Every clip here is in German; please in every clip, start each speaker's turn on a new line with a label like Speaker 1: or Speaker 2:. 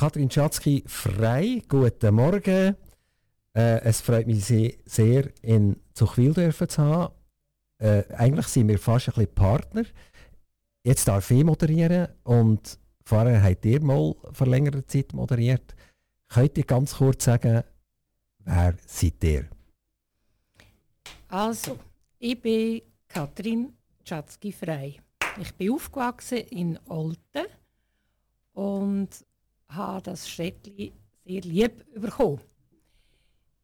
Speaker 1: Katrin Schatzki, frei, guten Morgen. Äh, es freut mich sehr, in Zuchwil zu haben. Äh, eigentlich sind wir fast ein bisschen Partner. Jetzt darf ich moderieren und vorher habt ihr mal vor längerer Zeit moderiert. Könnt ihr ganz kurz sagen, wer seid ihr?
Speaker 2: Also, ich bin Katrin Schatzki-Frei. Ich bin aufgewachsen in Olten und habe das Städtchen sehr lieb bekommen.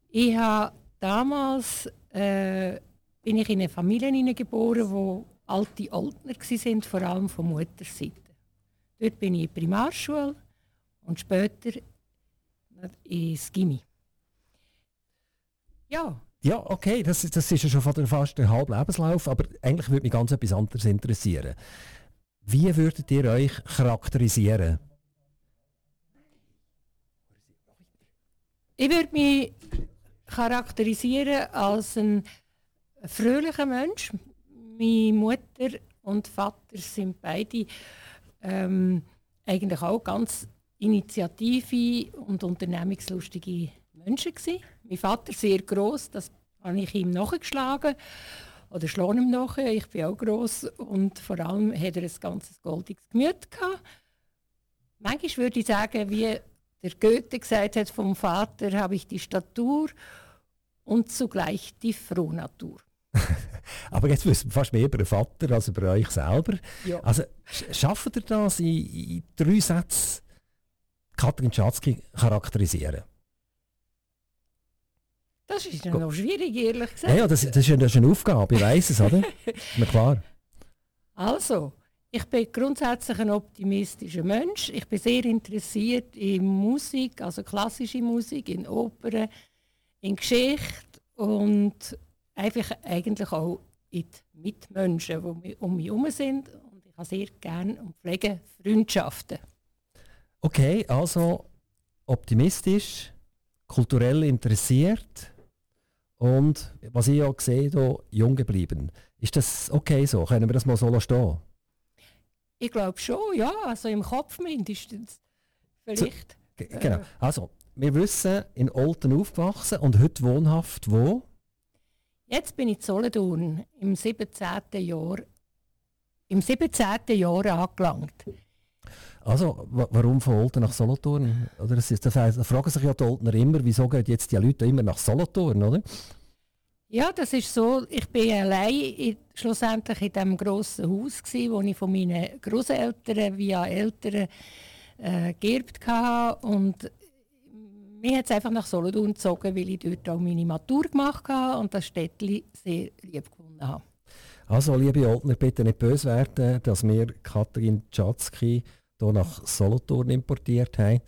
Speaker 2: Ich habe damals äh, bin ich in eine Familie geboren, wo alte Oldner waren, vor allem von Mutterseite. Dort bin ich in die Primarschule und später ins Gimmi.
Speaker 1: Ja. Ja, okay, das, das ist ja schon fast der halbe Lebenslauf, aber eigentlich würde mich ganz etwas anderes interessieren. Wie würdet ihr euch charakterisieren?
Speaker 2: Ich würde mich charakterisieren als ein fröhlicher Mensch. Meine Mutter und Vater sind beide ähm, eigentlich auch ganz initiative und unternehmungslustige Menschen gewesen. Mein Vater sehr groß, das habe ich ihm nachgeschlagen oder schlage ihm nach. Ich bin auch groß und vor allem hat er ein ganzes goldiges Gemüt gehabt. Manchmal würde ich sagen, wie der Goethe gesagt hat vom Vater, habe ich die Statur und zugleich die Frohnatur.
Speaker 1: Aber jetzt wissen wir fast mehr über den Vater als über euch selber. Ja. Also schafft ihr das in, in drei Sätzen Katrin Schatzki charakterisieren?
Speaker 2: Das ist ja noch schwierig, ehrlich gesagt.
Speaker 1: Ja, ja das, das, ist, das ist eine Aufgabe, ich weiß es, oder? ist mir klar.
Speaker 2: Also, ich bin grundsätzlich ein optimistischer Mensch. Ich bin sehr interessiert in Musik, also klassische Musik, in Opern, in Geschichte und einfach eigentlich auch in die Mitmenschen, die um mich herum sind. Und ich habe sehr gerne und pflege Freundschaften.
Speaker 1: Okay, also optimistisch, kulturell interessiert und was ich auch sehe, hier, jung geblieben. Ist das okay so? Können wir das mal so stehen?
Speaker 2: Ich glaube schon, ja. Also im Kopf mindestens. Vielleicht.
Speaker 1: So, genau. Also, wir wissen, in Olten aufgewachsen und heute wohnhaft wo?
Speaker 2: Jetzt bin ich in Solothurn im 17. Jahr, im 17. Jahr angelangt.
Speaker 1: Also, warum von Olten nach Solothurn? Oder das, ist, das heißt, da fragen sich ja die Oltener immer, wieso gehen jetzt die Leute immer nach Solothurn, oder?
Speaker 2: Ja, das ist so. Ich bin allein in, schlussendlich in dem grossen Haus gsi, wo ich von meinen Großeltern via Eltern äh, geerbt hatte. Und mir hat es einfach nach Solothurn gezogen, weil ich dort auch meine Matur gemacht habe und das Städtchen sehr lieb gefunden habe.
Speaker 1: Also, liebe Oldner, bitte nicht böse werden, dass wir Katrin Tschatzki hier nach Solothurn importiert haben.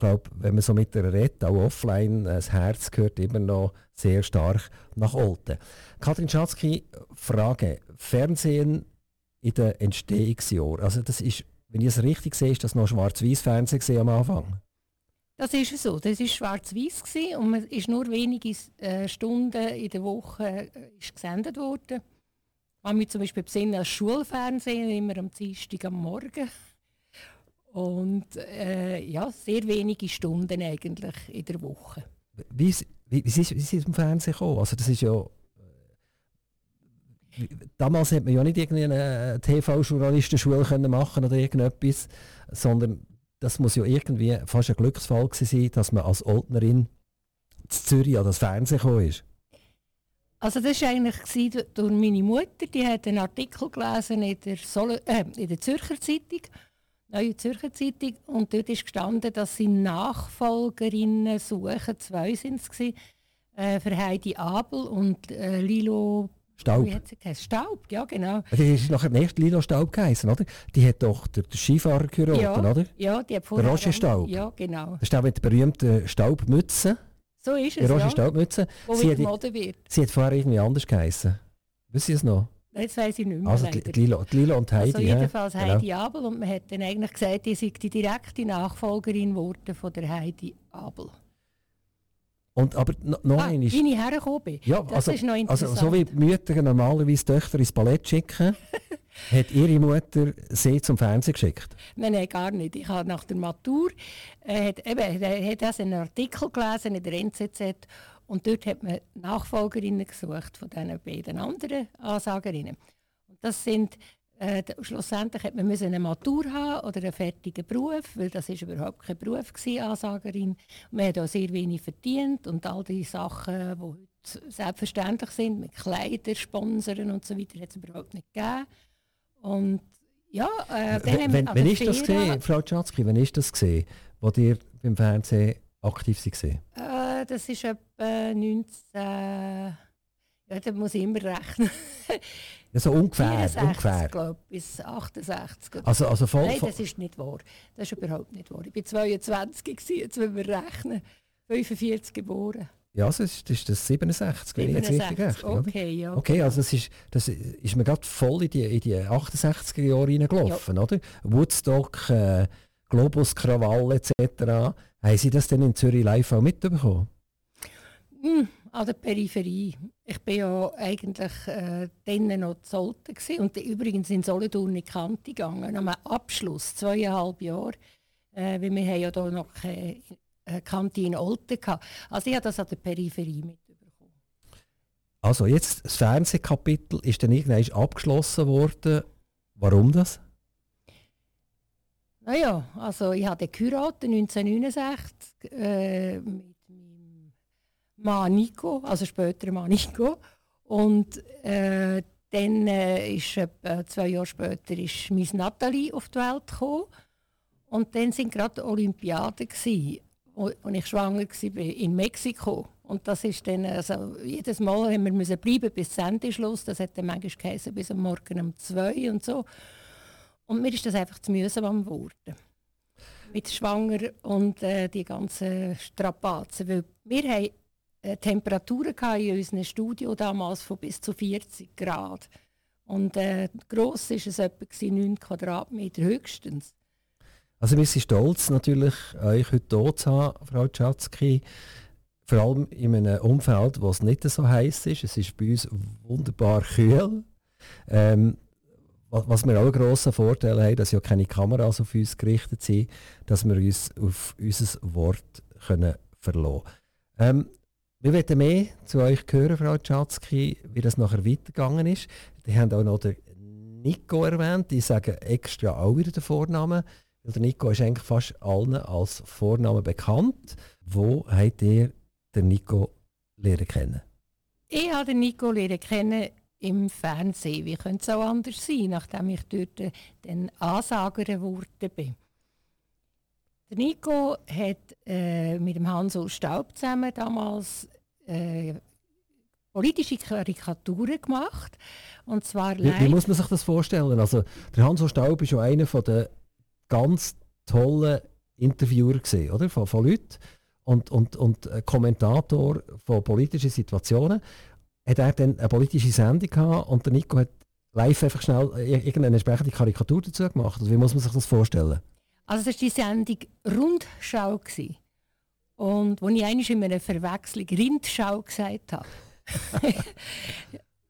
Speaker 1: Ich glaube, wenn man so mit ihr redet, auch offline, das Herz gehört immer noch sehr stark nach Olten. Katrin Schatzki, Frage. Fernsehen in den Entstehungsjahren. Also das ist, wenn ich es richtig sehe, ist das noch Schwarz-Weiß-Fernsehen am Anfang?
Speaker 2: Das ist so. Das war schwarz-weiß und man ist nur wenige äh, Stunden in der Woche äh, ist gesendet worden. Man mich zum Beispiel besinnen als Schulfernsehen immer am Dienstag am Morgen. Und äh, ja, sehr wenige Stunden eigentlich in der Woche.
Speaker 1: Wie, wie, wie, ist, wie ist es im Fernsehen gekommen? Also das ist ja... Äh, damals hat man ja nicht irgendeine TV-Journalistenschule machen oder irgendetwas, sondern das muss ja irgendwie fast ein Glücksfall sein, dass man als Oldnerin zu Zürich an das Fernsehen gekommen ist.
Speaker 2: Also das war eigentlich durch meine Mutter, die hat einen Artikel gelesen in der, Sol äh, in der Zürcher Zeitung Neue Zürcher Zeitung und dort ist gestanden, dass sie Nachfolgerinnen suchen. Zwei sind es äh, für Heidi Abel und äh, Lilo
Speaker 1: Staub.
Speaker 2: Wie hat sie geheißen? Staub, ja genau.
Speaker 1: Die ist nachher nicht Lilo Staub geheißen, oder? Die hat doch der, der Skifahrer geheiratet,
Speaker 2: ja,
Speaker 1: oder?
Speaker 2: Ja, die hat
Speaker 1: vorher... Der Roger Staub.
Speaker 2: Ja, genau.
Speaker 1: Das ist auch mit der berühmten Staubmütze.
Speaker 2: So ist es,
Speaker 1: Der Roger ja. Staubmütze.
Speaker 2: Wo sie, hat, wird.
Speaker 1: sie hat vorher irgendwie anders geheißen. Wissen Sie es noch?
Speaker 2: Jetzt weiß ich nicht mehr.
Speaker 1: Also die, Lilo, die Lilo und Heidi. Also
Speaker 2: jedenfalls ja. Heidi genau. Abel. Und man hat dann eigentlich gesagt, die sei die direkte Nachfolgerin wurde von der Heidi Abel.
Speaker 1: Und, aber noch
Speaker 2: ah,
Speaker 1: einmal...
Speaker 2: Wie ich hergekommen bin.
Speaker 1: Ja,
Speaker 2: das
Speaker 1: also,
Speaker 2: ist noch
Speaker 1: also
Speaker 2: interessant.
Speaker 1: so wie die Mütter normalerweise Töchter ins Ballett schicken, hat ihre Mutter sie zum Fernsehen geschickt.
Speaker 2: Nein, nein, gar nicht. Ich habe nach der Matur äh, hat, eben, er hat also einen Artikel gelesen in der NZZ und dort hat man Nachfolgerinnen gesucht von diesen beiden anderen Ansagerinnen. Und das sind äh, schlussendlich hat man müssen eine Matur haben oder einen fertigen Beruf, weil das ist überhaupt kein Beruf gewesen, Ansagerin. Man hat auch sehr wenig verdient und all die Sachen, die heute selbstverständlich sind, mit Kleider, Sponsoren und so weiter, hat es überhaupt nicht gegeben. Und ja, äh,
Speaker 1: wenn, wenn, wenn ist das gesehen, Frau Tschatzki, wenn ist das gesehen, wo ihr beim Fernsehen aktiv?
Speaker 2: Äh, das ist etwa 19... Ja, da muss ich immer rechnen.
Speaker 1: ja, so ungefähr. 64, ungefähr.
Speaker 2: Glaub, bis 68.
Speaker 1: Also, also voll,
Speaker 2: Nein, das ist nicht wahr. Das ist überhaupt nicht wahr. Ich war 22, gewesen, jetzt müssen wir rechnen. 45 geboren.
Speaker 1: Ja, das ist, das ist das 67, wenn 67, ich jetzt richtig rechne.
Speaker 2: Okay, ja.
Speaker 1: Okay, also das ist, das ist mir gerade voll in die, in die 68er Jahre reingelaufen, ja. oder? Woodstock, äh, Globus Krawall etc. Haben Sie das denn in Zürich live auch mitbekommen?
Speaker 2: Mm, an der Peripherie. Ich war ja eigentlich äh, dann noch zu Solten und übrigens in Solothurn in Kante gegangen, am Abschluss, zweieinhalb Jahre. Äh, weil wir haben ja da noch keine äh, Kante in Olten gehabt. Also ich habe das an der Peripherie mitbekommen.
Speaker 1: Also jetzt, das Fernsehkapitel ist dann irgendwann abgeschlossen worden. Warum das?
Speaker 2: Naja, also ich habe geheiratet 1969 äh, mit Mann Nico, also später Mann Nico. Und äh, dann äh, ist äh, zwei Jahre später ist Miss Natalie auf die Welt gekommen. Und dann sind gerade Olympiaden gsi, wo ich schwanger war in Mexiko. Und das ist dann, also jedes Mal haben wir müssen bleiben bis Sendeschluss. Das hat dann manchmal geheißen, bis am Morgen um zwei und so. Und mir ist das einfach zu mühsam geworden. Mit Schwanger und äh, die ganzen Strapazen. Weil wir haben äh, Temperaturen in unserem Studio damals von bis zu 40 Grad. Und äh, gross war es etwa 9 Quadratmeter höchstens.
Speaker 1: Also wir sind stolz natürlich, euch heute hier zu haben, Frau Tschatzki. Vor allem in einem Umfeld, wo es nicht so heiß ist. Es ist bei uns wunderbar kühl. Ähm, was wir auch einen grossen Vorteil haben, dass ja keine Kameras auf uns gerichtet sind, dass wir uns auf unser Wort können verlassen können. Ähm, wir wollen mehr zu euch hören, Frau Tschatzki, wie das nachher weitergegangen ist. Die haben auch noch den Nico erwähnt. Die sagen extra auch wieder den Vornamen. Weil der Nico ist eigentlich fast allen als Vorname bekannt. Wo habt ihr den Nico lernen kennen?
Speaker 2: Ich habe den Nico lernen kennen im Fernsehen. Wie könnte es auch anders sein, nachdem ich dort den Ansager geworden bin. Der Nico hat äh, mit dem Hanso Staub zusammen damals äh, politische Karikaturen gemacht. Und zwar
Speaker 1: wie, wie, muss man sich das vorstellen? Also, der Hanso Staub ist ja einer der ganz tollen Interviewer gewesen, oder? Von, von Leuten und, und, und Kommentator von politischen Situationen. Hat er dann eine politische Sendung gehabt und der Nico hat live einfach schnell irgendeine entsprechende Karikatur dazu gemacht. Also wie muss man sich das vorstellen?
Speaker 2: Also das war die Sendung Rundschau. Gewesen. Und wo ich einmal in einer Verwechslung Rindschau gesagt habe.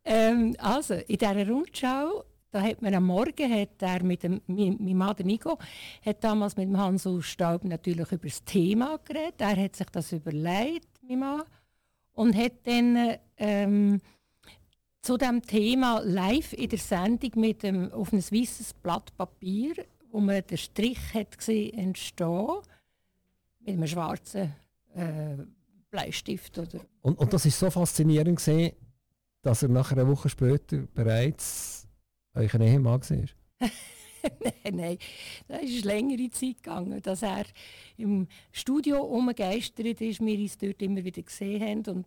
Speaker 2: ähm, also, in dieser Rundschau, da hat man am Morgen, hat er mit dem, mein, mein Mann Nico, hat damals mit dem Hansu Staub natürlich über das Thema geredet. Er hat sich das überlegt, mein Mann, und hat dann ähm, zu dem Thema live in der Sendung mit dem, auf ein weißes Blatt Papier wo man den Strich hat gesehen entstehen mit einem schwarzen äh, Bleistift. Oder
Speaker 1: und, und das ist so faszinierend gesehen, dass er nach einer Woche später bereits euch ein Ehemann war?
Speaker 2: nein, nein, da ist längere Zeit gegangen, dass er im Studio umgegeistert ist, wir uns dort immer wieder gesehen haben und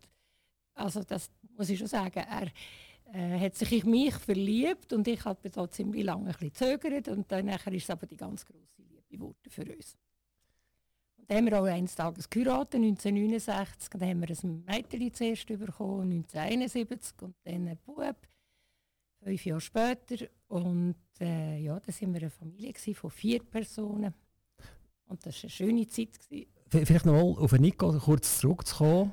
Speaker 2: also das muss ich schon sagen, er äh, hat sich in mich verliebt und ich habe da ziemlich lange ein bisschen zögert und dann ist es aber die ganz große Liebe geworden für uns. Und dann haben wir auch eines Tages geheiratet, 1969, dann haben wir ein Mädchen zuerst bekommen, 1971 und dann einen Bub, fünf Jahre später und äh, ja, da waren wir eine Familie von vier Personen und das war eine schöne Zeit. Gewesen.
Speaker 1: Vielleicht noch mal auf Nico kurz zurückzukommen.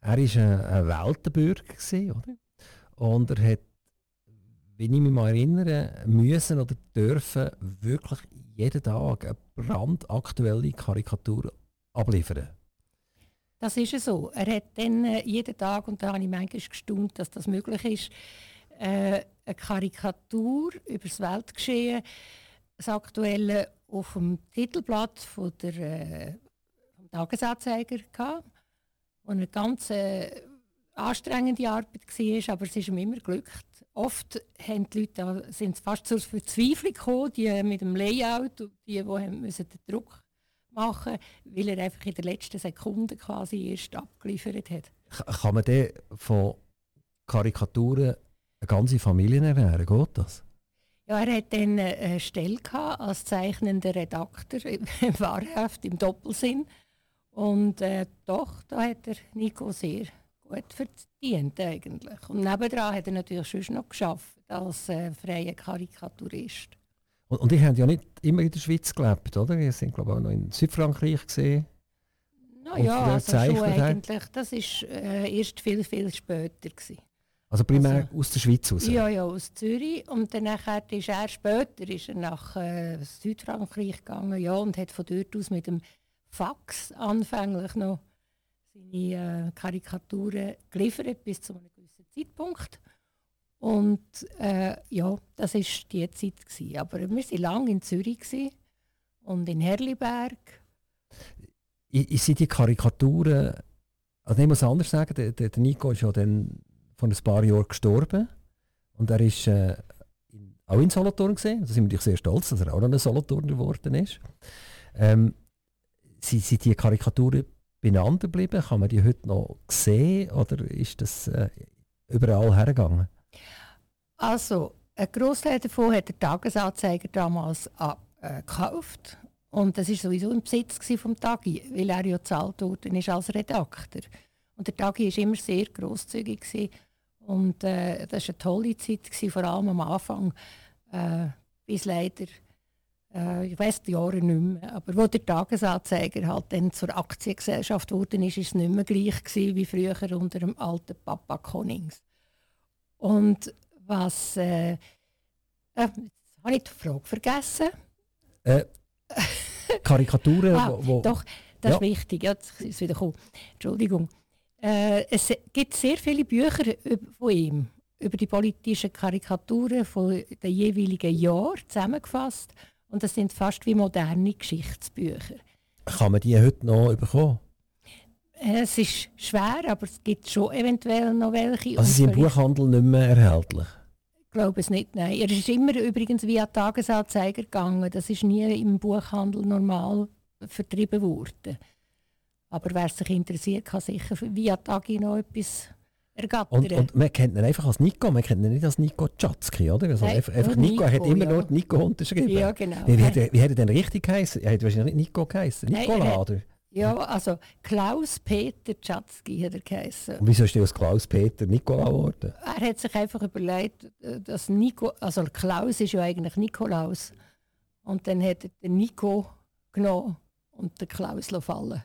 Speaker 1: er war ein, Weltenbürger, gewesen, oder? Und er hat, wenn ich mich mal erinnere, müssen oder dürfen wirklich jeden Tag eine brandaktuelle Karikatur abliefern.
Speaker 2: Das ist ja so. Er hat dann äh, jeden Tag, und da habe ich manchmal gestaunt, dass das möglich ist, äh, eine Karikatur über das Weltgeschehen, das Aktuelle, auf dem Titelblatt von der, äh, vom Tagesanzeiger gehabt, eine ganz äh, anstrengende Arbeit war, aber es ist ihm immer glückt. Oft haben die Leute, sind fast zur Verzweiflung gekommen, die mit dem Layout, die, die müssen den Druck machen weil er einfach in der letzten Sekunde quasi erst abgeliefert hat.
Speaker 1: Kann man denn von Karikaturen eine ganze Familie ernähren? Geht das?
Speaker 2: Ja, er hat dann eine Stelle als zeichnender Redakteur im Wahrhaft im Doppelsinn. Und äh, doch, da hat er Nico sehr gut verdient eigentlich. Und nebenan hat er natürlich schon noch geschafft als äh, freier Karikaturist.
Speaker 1: Und, und ihr habt ja nicht immer in der Schweiz gelebt, oder? Ihr sind glaube ich auch noch in Südfrankreich gesehen.
Speaker 2: No, ja, also schon eigentlich. Das war äh, erst viel, viel später. Gewesen.
Speaker 1: Also primär also, aus der Schweiz
Speaker 2: raus? Ja, ja, aus Zürich. Und dann ist er später ist er nach äh, Südfrankreich gegangen ja, und hat von dort aus mit dem Fax anfänglich noch seine äh, Karikaturen geliefert bis zu einem gewissen Zeitpunkt. Und äh, ja, das war die Zeit. Gewesen. Aber wir waren lange in Zürich und in Herliberg.
Speaker 1: Ich, ich sehe die Karikaturen, also ich muss anders sagen, der, der Nico ist ja dann vor ein paar Jahren gestorben. Und er ist äh, auch in Solothurn gesehen. Da sind wir sehr stolz, dass er auch noch ein Solothurner geworden ist. Ähm, sind, sind die Karikaturen beieinander geblieben? Kann man die heute noch sehen oder ist das äh, überall hergegangen?
Speaker 2: Also, ein Großteil davon hat der Tagesanzeiger damals äh, gekauft. Und das war sowieso im Besitz vom Tagi, weil er ja gezahlt ist als Redakteur. Und der Tagi war immer sehr grosszügig. Und äh, das war eine tolle Zeit, gewesen, vor allem am Anfang, äh, bis leider, äh, ich weiß die Jahre nicht mehr, aber wo der Tagesanzeiger halt dann zur Aktiengesellschaft wurde, ist, ist es nicht mehr gleich gewesen, wie früher unter dem alten Papa Konings. Und was. Äh, äh, jetzt habe ich die Frage vergessen.
Speaker 1: Äh, Karikaturen,
Speaker 2: ah, wo, wo, Doch, das ja. ist wichtig. Ja, jetzt ist wieder gekommen. Entschuldigung. Äh, es gibt sehr viele Bücher von ihm über die politischen Karikaturen von den jeweiligen Jahren zusammengefasst. Und das sind fast wie moderne Geschichtsbücher.
Speaker 1: Kann man die heute noch bekommen?
Speaker 2: Äh, es ist schwer, aber es gibt schon eventuell noch welche.
Speaker 1: Also sie sind im Buchhandel nicht mehr erhältlich?
Speaker 2: Ich glaube es nicht, nein. Er ist immer übrigens via Tagesanzeiger gegangen. Das ist nie im Buchhandel normal vertrieben worden. Aber wer sich interessiert, kann sicher via Tagi noch etwas ergattern.
Speaker 1: Und, und man kennt ihn einfach als Nico, man kennt ihn nicht als Nico Tschatzki, oder? Also Nein, einfach, einfach Nico, er hat immer ja. nur Nico unterschrieben.
Speaker 2: Ja, genau.
Speaker 1: Wie, wie, hat, er, wie hat er denn richtig geheißen? Er hat wahrscheinlich nicht Nico geheißen, Nicola, oder?
Speaker 2: Ja, also Klaus-Peter Tschatzki hat er geheißen.
Speaker 1: Und wieso ist der aus Klaus-Peter Nikola geworden?
Speaker 2: Er hat sich einfach überlegt, dass Nico, also Klaus ist ja eigentlich Nikolaus. Und dann hat er den Nico genommen und den Klaus fallen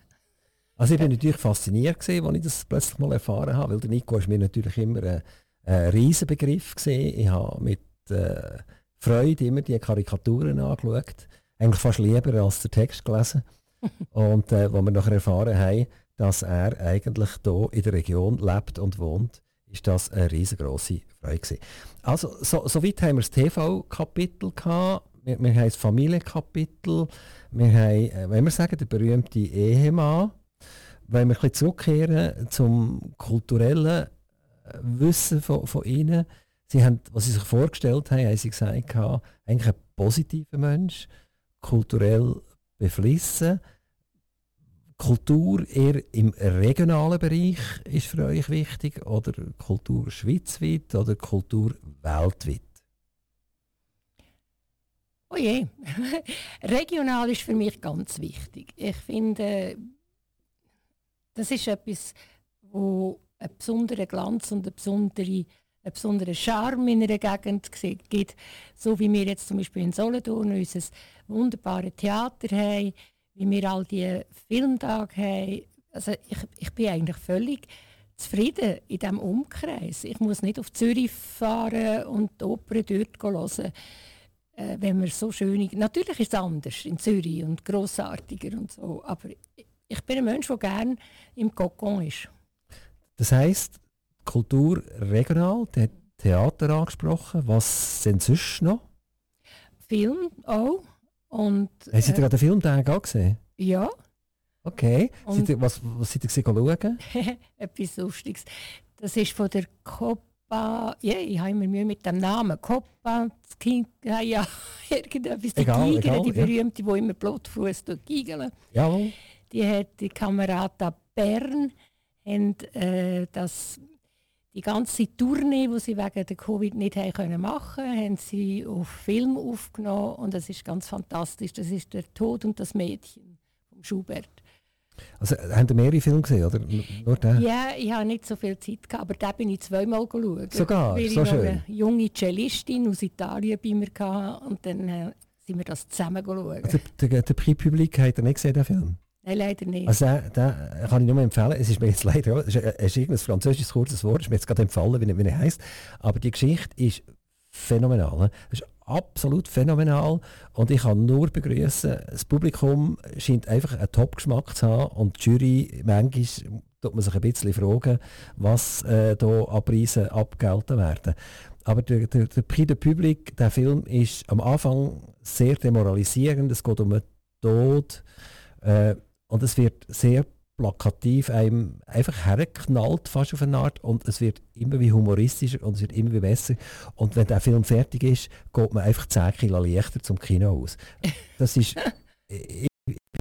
Speaker 1: also ich bin natürlich fasziniert gewesen, als ich das plötzlich mal erfahren habe, weil der Nico ist mir natürlich immer ein, ein Riesenbegriff gewesen. Ich habe mit äh, Freude immer die Karikaturen angeschaut, eigentlich fast lieber als den Text gelesen. und äh, wo wir nachher erfahren haben, dass er eigentlich hier in der Region lebt und wohnt, ist das eine riesengroße Freude gewesen. Also so, soweit haben wir das TV-Kapitel gehabt. Wir, wir haben das Familienkapitel. Wir haben, äh, wenn wir sagen, der berühmte Ehemann wenn wir ein bisschen zurückkehren zum kulturellen äh, Wissen von, von Ihnen, Sie haben, was Sie sich vorgestellt haben, haben Sie gesagt, eigentlich ein positiver Mensch, kulturell beflissen. Kultur eher im regionalen Bereich ist für euch wichtig oder Kultur schweizweit oder Kultur weltweit?
Speaker 2: Oh je, regional ist für mich ganz wichtig. Ich finde, das ist etwas, wo einen besonderen Glanz und einen besonderen, einen besonderen Charme in einer Gegend gibt. So wie wir jetzt zum Beispiel in Solothurn unser wunderbares Theater haben, wie wir all die Filmtage haben. Also ich, ich bin eigentlich völlig zufrieden in diesem Umkreis. Ich muss nicht auf Zürich fahren und die Oper dort hören. Äh, wenn man so schön... Natürlich ist es anders in Zürich und grossartiger und so, aber ich bin ein Mensch, der gerne im Kokon ist.
Speaker 1: Das heisst, Kultur regional, der Theater angesprochen. Was sind sonst noch?
Speaker 2: Film auch. Und,
Speaker 1: Haben Sie äh, gerade den Filmtag angesehen?
Speaker 2: Ja.
Speaker 1: Okay. Und ihr, was, was seid ihr schauen?
Speaker 2: Etwas Lustiges. Das ist von der Copa. Ja, ich habe immer Mühe mit dem Namen. Copa, ja, ja, irgendetwas. Die egal, Giger, egal, die berühmte, ja. die immer Blutfuß gigeln.
Speaker 1: Jawohl.
Speaker 2: Die hat die Kamerata Bern haben, äh, das, die ganze Tournee, die sie wegen der Covid nicht haben können machen, haben sie auf Film aufgenommen und das ist ganz fantastisch. Das ist der Tod und das Mädchen von Schubert.
Speaker 1: Also haben Sie mehrere Filme gesehen, oder nur den?
Speaker 2: Ja, ich habe nicht so viel Zeit gehabt, aber den bin ich zweimal geschaut.
Speaker 1: Sogar,
Speaker 2: weil
Speaker 1: so
Speaker 2: ich
Speaker 1: schön.
Speaker 2: eine junge Cellistin aus Italien bei mir hatte und dann äh, sind wir das zusammen geschaut.
Speaker 1: Also, der, der, der Prix Public hat er nicht gesehen, den Film?
Speaker 2: Nein, leider nicht.
Speaker 1: Also den, kann ich nur empfehlen. Es ist mir jetzt leider, es ist, es ist irgendein französisches kurzes Wort, es ist mir jetzt gerade empfallen, wie, wie er heisst. Aber die Geschichte ist phänomenal. Es ist absolut phänomenal und ich kann nur begrüßen, das Publikum scheint einfach einen Top-Geschmack zu haben und die Jury, manchmal tut man sich ein bisschen fragen, was äh, da an Preisen abgelten werden. Aber der, der, der de Public, der Film ist am Anfang sehr demoralisierend, es geht um den Tod äh, und es wird sehr plakativ einem einfach hergeknallt, fast auf eine Art. Und es wird immer wie humoristischer und es wird immer wie besser. Und wenn der Film fertig ist, geht man einfach 10 Kilo leichter zum Kino aus. Das ist... ich,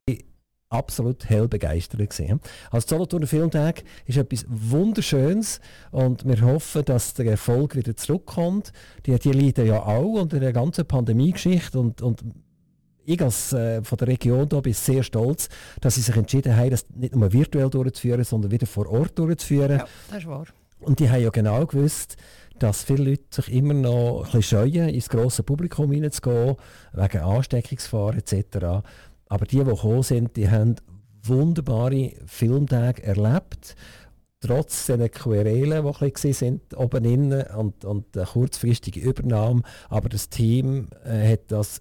Speaker 1: ich, absolut hell begeistert gesehen. Als Solothurner Filmtag ist etwas Wunderschönes und wir hoffen, dass der Erfolg wieder zurückkommt. Die, die leiden ja auch unter der ganzen Pandemie-Geschichte und, und ich als äh, von der Region da bin sehr stolz, dass sie sich entschieden haben, das nicht nur virtuell durchzuführen, sondern wieder vor Ort durchzuführen.
Speaker 2: Ja, das ist wahr.
Speaker 1: Und die haben ja genau gewusst, dass viele Leute sich immer noch ein bisschen scheuen, ins grosse Publikum hineinzugehen, wegen Ansteckungsgefahr etc. Aber die, die gekommen sind, die haben wunderbare Filmtage erlebt trotz dieser Querelen, die ein sind oben innen und, und eine kurzfristige Übernahme. Aber das Team äh, hat das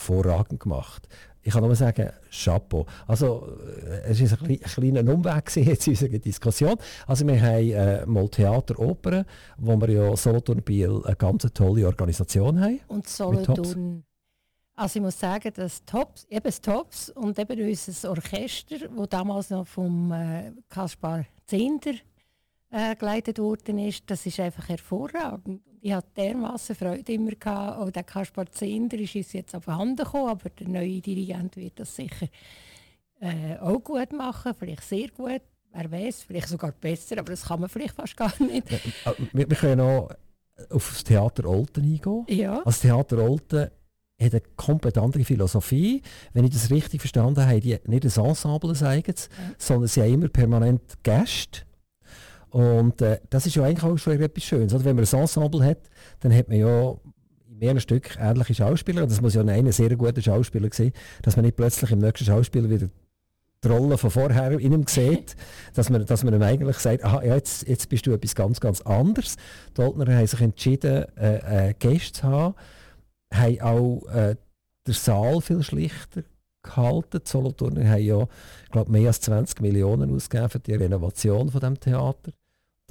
Speaker 1: hervorragend gemacht. Ich kann nur sagen, Chapeau. Also, äh, es war ein, ein kleiner Umweg jetzt in unserer Diskussion. Also, wir haben äh, mal Theater, Oper, wo wir ja Solothurn Biel eine ganz tolle Organisation haben.
Speaker 2: Und Solothurn also ich muss sagen, dass Tops, eben das Tops und eben unser Orchester, das damals noch vom äh, Kaspar Zehnder äh, geleitet worden ist, das ist einfach hervorragend. Ich hatte dermaßen Freude immer gehabt. Auch der Kaspar Zehnder ist uns jetzt auf Hand gekommen, aber der neue Dirigent wird das sicher äh, auch gut machen, vielleicht sehr gut. Wer weiß, vielleicht sogar besser, aber das kann man vielleicht fast gar nicht.
Speaker 1: Äh, wir, wir können noch auf das Theater Olten eingehen.
Speaker 2: Ja.
Speaker 1: Das Theater Olten hat eine komplett andere Philosophie. Wenn ich das richtig verstanden habe, die nicht ein Ensemble ein eigenes, ja. sondern sie haben immer permanent Gäste. Und äh, das ist ja eigentlich auch schon etwas Schönes. Oder? Wenn man ein Ensemble hat, dann hat man ja in mehreren Stück ähnliche Schauspieler. Und das muss ja ein sehr guter Schauspieler sein, dass man nicht plötzlich im nächsten Schauspieler wieder die Rolle von vorher in ihm sieht, dass man, dass man ihm eigentlich sagt, aha, ja, jetzt, jetzt bist du etwas ganz, ganz anderes. Die Oldner haben sich entschieden, äh, äh, Gäste zu haben, haben auch äh, den Saal viel schlichter gehalten. Die Solothurner haben ja glaub, mehr als 20 Millionen ausgegeben für die Renovation von dem Theater.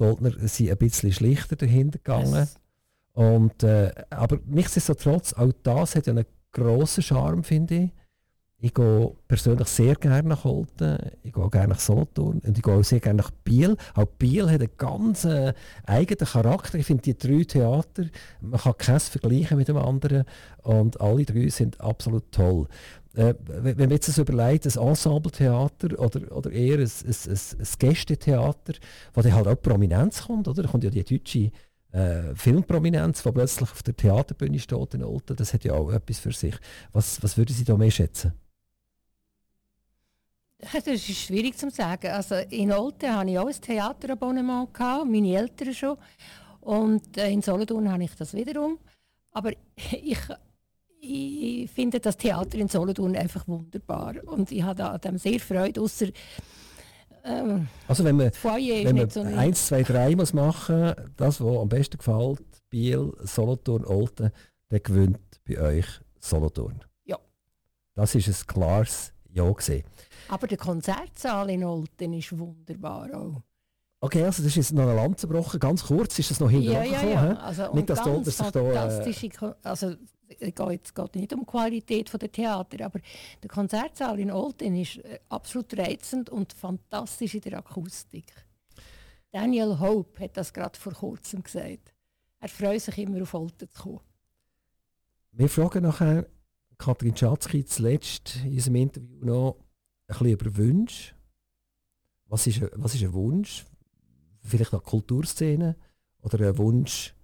Speaker 1: Die Oldner sind ein bisschen schlichter dahinter gegangen. Yes. Und, äh, aber nichtsdestotrotz, auch das hat ja einen grossen Charme, finde ich. Ich gehe persönlich sehr gerne nach Holten, ich gehe gerne nach Solothurn und ich gehe auch sehr gerne nach Biel. Auch Biel hat einen ganz äh, eigenen Charakter. Ich finde die drei Theater, man kann keins vergleichen mit dem anderen und alle drei sind absolut toll. Äh, wenn man jetzt so überlegt, ein Ensembletheater oder, oder eher ein, ein, ein, ein Gästetheater, wo dann halt auch Prominenz kommt, oder? Da kommt ja die deutsche äh, Filmprominenz, die plötzlich auf der Theaterbühne steht in Olten, das hat ja auch etwas für sich. Was, was würden Sie da mehr schätzen?
Speaker 2: Das ist schwierig zu sagen. Also in Olten hatte ich auch ein Theaterabonnement, gehabt, meine Eltern schon. Und äh, in Solothurn habe ich das wiederum. Aber ich, ich finde das Theater in Solothurn einfach wunderbar. Und ich habe an dem sehr Freude, außer Ähm,
Speaker 1: Also wenn man, wenn man
Speaker 2: so
Speaker 1: eins, zwei, drei muss machen, das, was am besten gefällt, Biel, Solothurn, Olten, dann gewinnt bei euch Solothurn.
Speaker 2: Ja.
Speaker 1: Das ist ein klares Ja gesehen.
Speaker 2: Aber der Konzertsaal in Olten ist wunderbar auch.
Speaker 1: Okay, also das ist jetzt noch ein Land zerbrochen. Ganz kurz ist das noch hinten
Speaker 2: Ja, ja, ja. Also,
Speaker 1: Nicht, dass da-
Speaker 2: ganz
Speaker 1: dass sich da, äh,
Speaker 2: fantastische, also es geht nicht um die Qualität der Theater, aber der Konzertsaal in Olten ist äh, absolut reizend und fantastisch in der Akustik. Daniel Hope hat das gerade vor kurzem gesagt. Er freut sich immer auf Olten zu kommen.
Speaker 1: Wir fragen nachher Katrin Schatzki zuletzt in unserem Interview noch ein bisschen über Wünsche. Was ist, was ist ein Wunsch? Vielleicht an Kulturszene oder ein Wunsch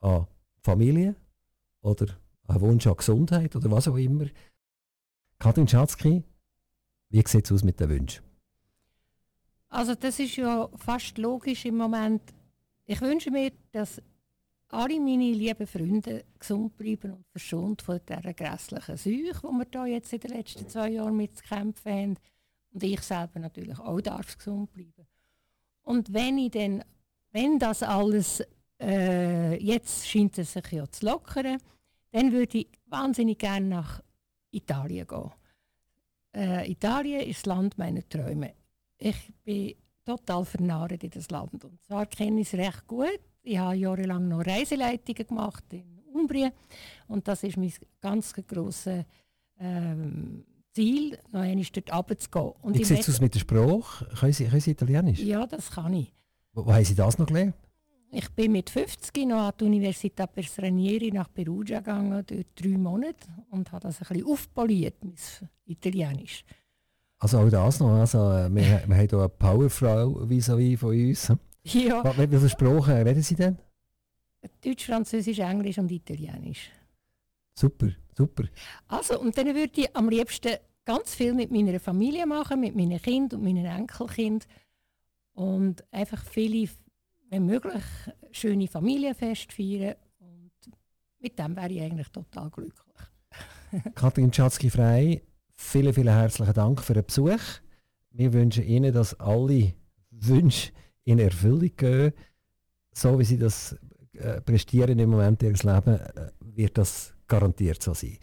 Speaker 1: an Familie oder ein Wunsch an Gesundheit oder was auch immer. Katrin Schatzki, wie sieht es aus mit den Wünschen?
Speaker 2: Also das ist ja fast logisch im Moment. Ich wünsche mir, dass alle meine lieben Freunde gesund bleiben und verschont von dieser grässlichen Seuche, die wir da jetzt in den letzten zwei Jahren mit zu kämpfen haben. Und ich selber natürlich auch darf gesund bleiben. Und wenn ich dann, wenn das alles, äh, jetzt scheint es sich ja zu lockern, dann würde ich wahnsinnig gerne nach Italien gehen. Äh, Italien ist das Land meiner Träume. Ich bin total vernarrt in das Land. Und zwar kenne ich es recht gut. Ich habe jahrelang noch Reiseleitungen gemacht in Umbrien. Und das ist mein ganz grosses ähm, Ziel, noch einmal dort runterzugehen. Und
Speaker 1: Wie sieht es aus mit der Sprache? Können Sie, können Sie Italienisch?
Speaker 2: Ja, das kann ich.
Speaker 1: Wo, wo haben Sie das noch gelernt?
Speaker 2: Ich bin mit 50 noch an die Universität per Stranieri nach Perugia gegangen, dort drei Monate, und habe das ein bisschen aufpoliert, mein Italienisch.
Speaker 1: Also auch das noch. Also, äh, wir, wir haben hier eine Powerfrau vis-à-vis von uns.
Speaker 2: Ja,
Speaker 1: Was- Wie viele Sprachen reden Sie denn?
Speaker 2: Deutsch, Französisch, Englisch und Italienisch.
Speaker 1: Super, super.
Speaker 2: Also, und dann würde ich am liebsten ganz viel mit meiner Familie machen, mit meinen Kindern und meinen Enkelkindern. Und einfach viele, wenn möglich, schöne Familienfeste feiern. Und mit dem wäre ich eigentlich total glücklich.
Speaker 1: Katrin Schatzki-Frei, vielen, vielen herzlichen Dank für den Besuch. Wir wünschen Ihnen, dass alle Wünsche in Erfüllung gehen. So wie Sie das äh, prestieren im Moment Ihres Lebens, äh, wird das garantiert so sein.